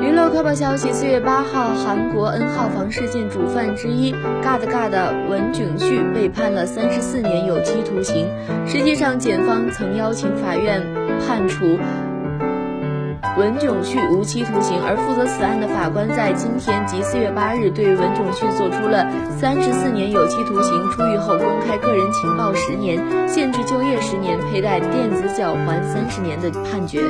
娱乐快报消息：四月八号，韩国 N 号房事件主犯之一 GOD GOD 文炯旭被判了三十四年有期徒刑。实际上，检方曾邀请法院判处文炯旭无期徒刑，而负责此案的法官在今天即四月八日对文炯旭做出了三十四年有期徒刑、出狱后公开个人情报十年、限制就业十年、佩戴电子脚环三十年的判决。